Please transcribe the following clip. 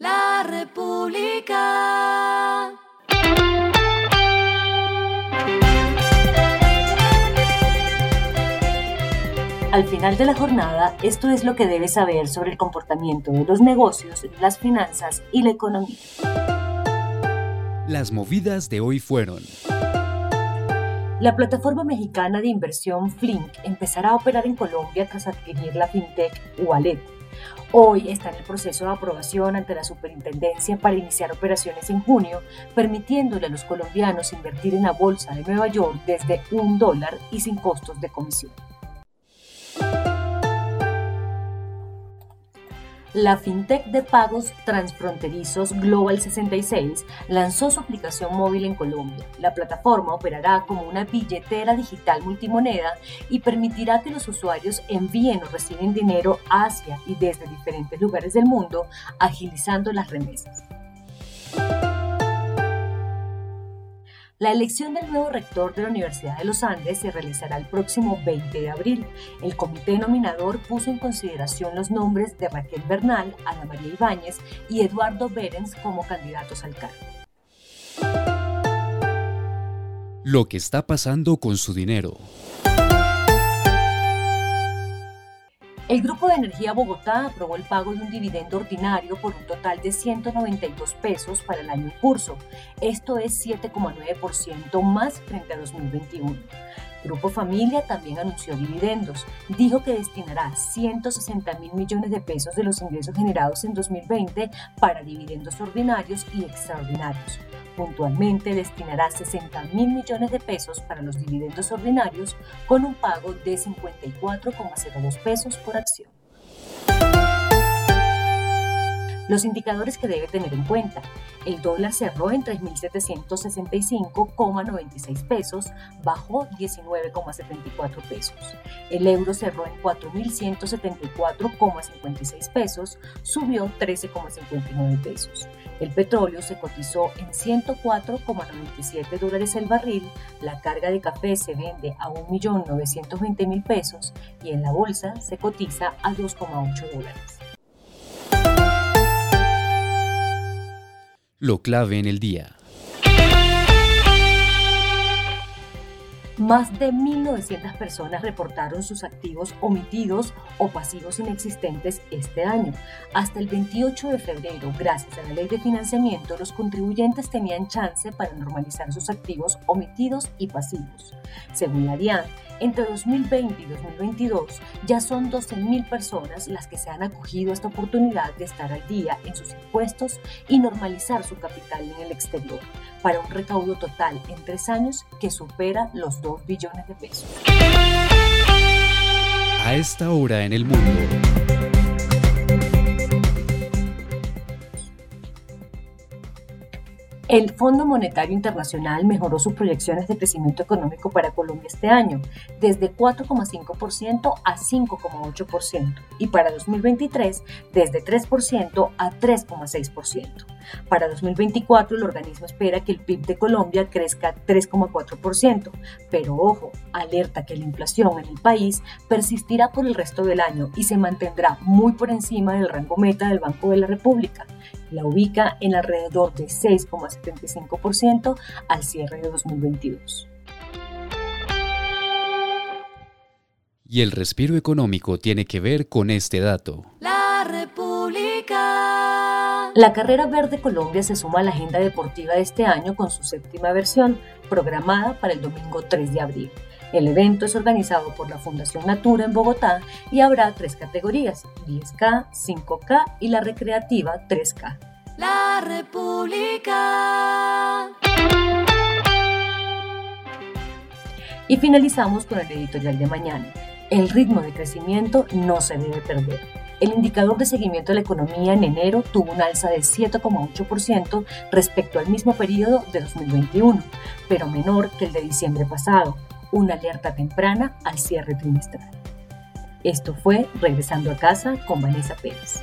La República. Al final de la jornada, esto es lo que debes saber sobre el comportamiento de los negocios, las finanzas y la economía. Las movidas de hoy fueron. La plataforma mexicana de inversión Flink empezará a operar en Colombia tras adquirir la fintech Wallet. Hoy está en el proceso de aprobación ante la superintendencia para iniciar operaciones en junio, permitiéndole a los colombianos invertir en la bolsa de Nueva York desde un dólar y sin costos de comisión. La fintech de pagos transfronterizos Global 66 lanzó su aplicación móvil en Colombia. La plataforma operará como una billetera digital multimoneda y permitirá que los usuarios envíen o reciben dinero hacia y desde diferentes lugares del mundo, agilizando las remesas. La elección del nuevo rector de la Universidad de los Andes se realizará el próximo 20 de abril. El comité nominador puso en consideración los nombres de Raquel Bernal, Ana María Ibáñez y Eduardo Berens como candidatos al cargo. Lo que está pasando con su dinero. El Grupo de Energía Bogotá aprobó el pago de un dividendo ordinario por un total de 192 pesos para el año en curso. Esto es 7,9% más frente a 2021. Grupo Familia también anunció dividendos. Dijo que destinará 160 mil millones de pesos de los ingresos generados en 2020 para dividendos ordinarios y extraordinarios. Puntualmente destinará 60 mil millones de pesos para los dividendos ordinarios con un pago de 54,02 pesos por acción. Los indicadores que debe tener en cuenta. El dólar cerró en 3.765,96 pesos, bajó 19,74 pesos. El euro cerró en 4.174,56 pesos, subió 13,59 pesos. El petróleo se cotizó en 104,97 dólares el barril, la carga de café se vende a 1.920.000 pesos y en la bolsa se cotiza a 2,8 dólares. Lo clave en el día. Más de 1.900 personas reportaron sus activos omitidos o pasivos inexistentes este año. Hasta el 28 de febrero, gracias a la ley de financiamiento, los contribuyentes tenían chance para normalizar sus activos omitidos y pasivos. Según la DIAN, entre 2020 y 2022 ya son 12.000 personas las que se han acogido a esta oportunidad de estar al día en sus impuestos y normalizar su capital en el exterior, para un recaudo total en tres años que supera los 2 billones de pesos. A esta hora en el mundo. El Fondo Monetario Internacional mejoró sus proyecciones de crecimiento económico para Colombia este año, desde 4,5% a 5,8%, y para 2023 desde 3% a 3,6%. Para 2024 el organismo espera que el PIB de Colombia crezca 3,4%, pero ojo, alerta que la inflación en el país persistirá por el resto del año y se mantendrá muy por encima del rango meta del Banco de la República. La ubica en alrededor de 6,75% al cierre de 2022. Y el respiro económico tiene que ver con este dato. La República. La Carrera Verde Colombia se suma a la agenda deportiva de este año con su séptima versión, programada para el domingo 3 de abril. El evento es organizado por la Fundación Natura en Bogotá y habrá tres categorías, 10K, 5K y la recreativa 3K. La República. Y finalizamos con el editorial de mañana. El ritmo de crecimiento no se debe perder. El indicador de seguimiento de la economía en enero tuvo un alza de 7,8% respecto al mismo periodo de 2021, pero menor que el de diciembre pasado una alerta temprana al cierre trimestral. Esto fue Regresando a casa con Vanessa Pérez.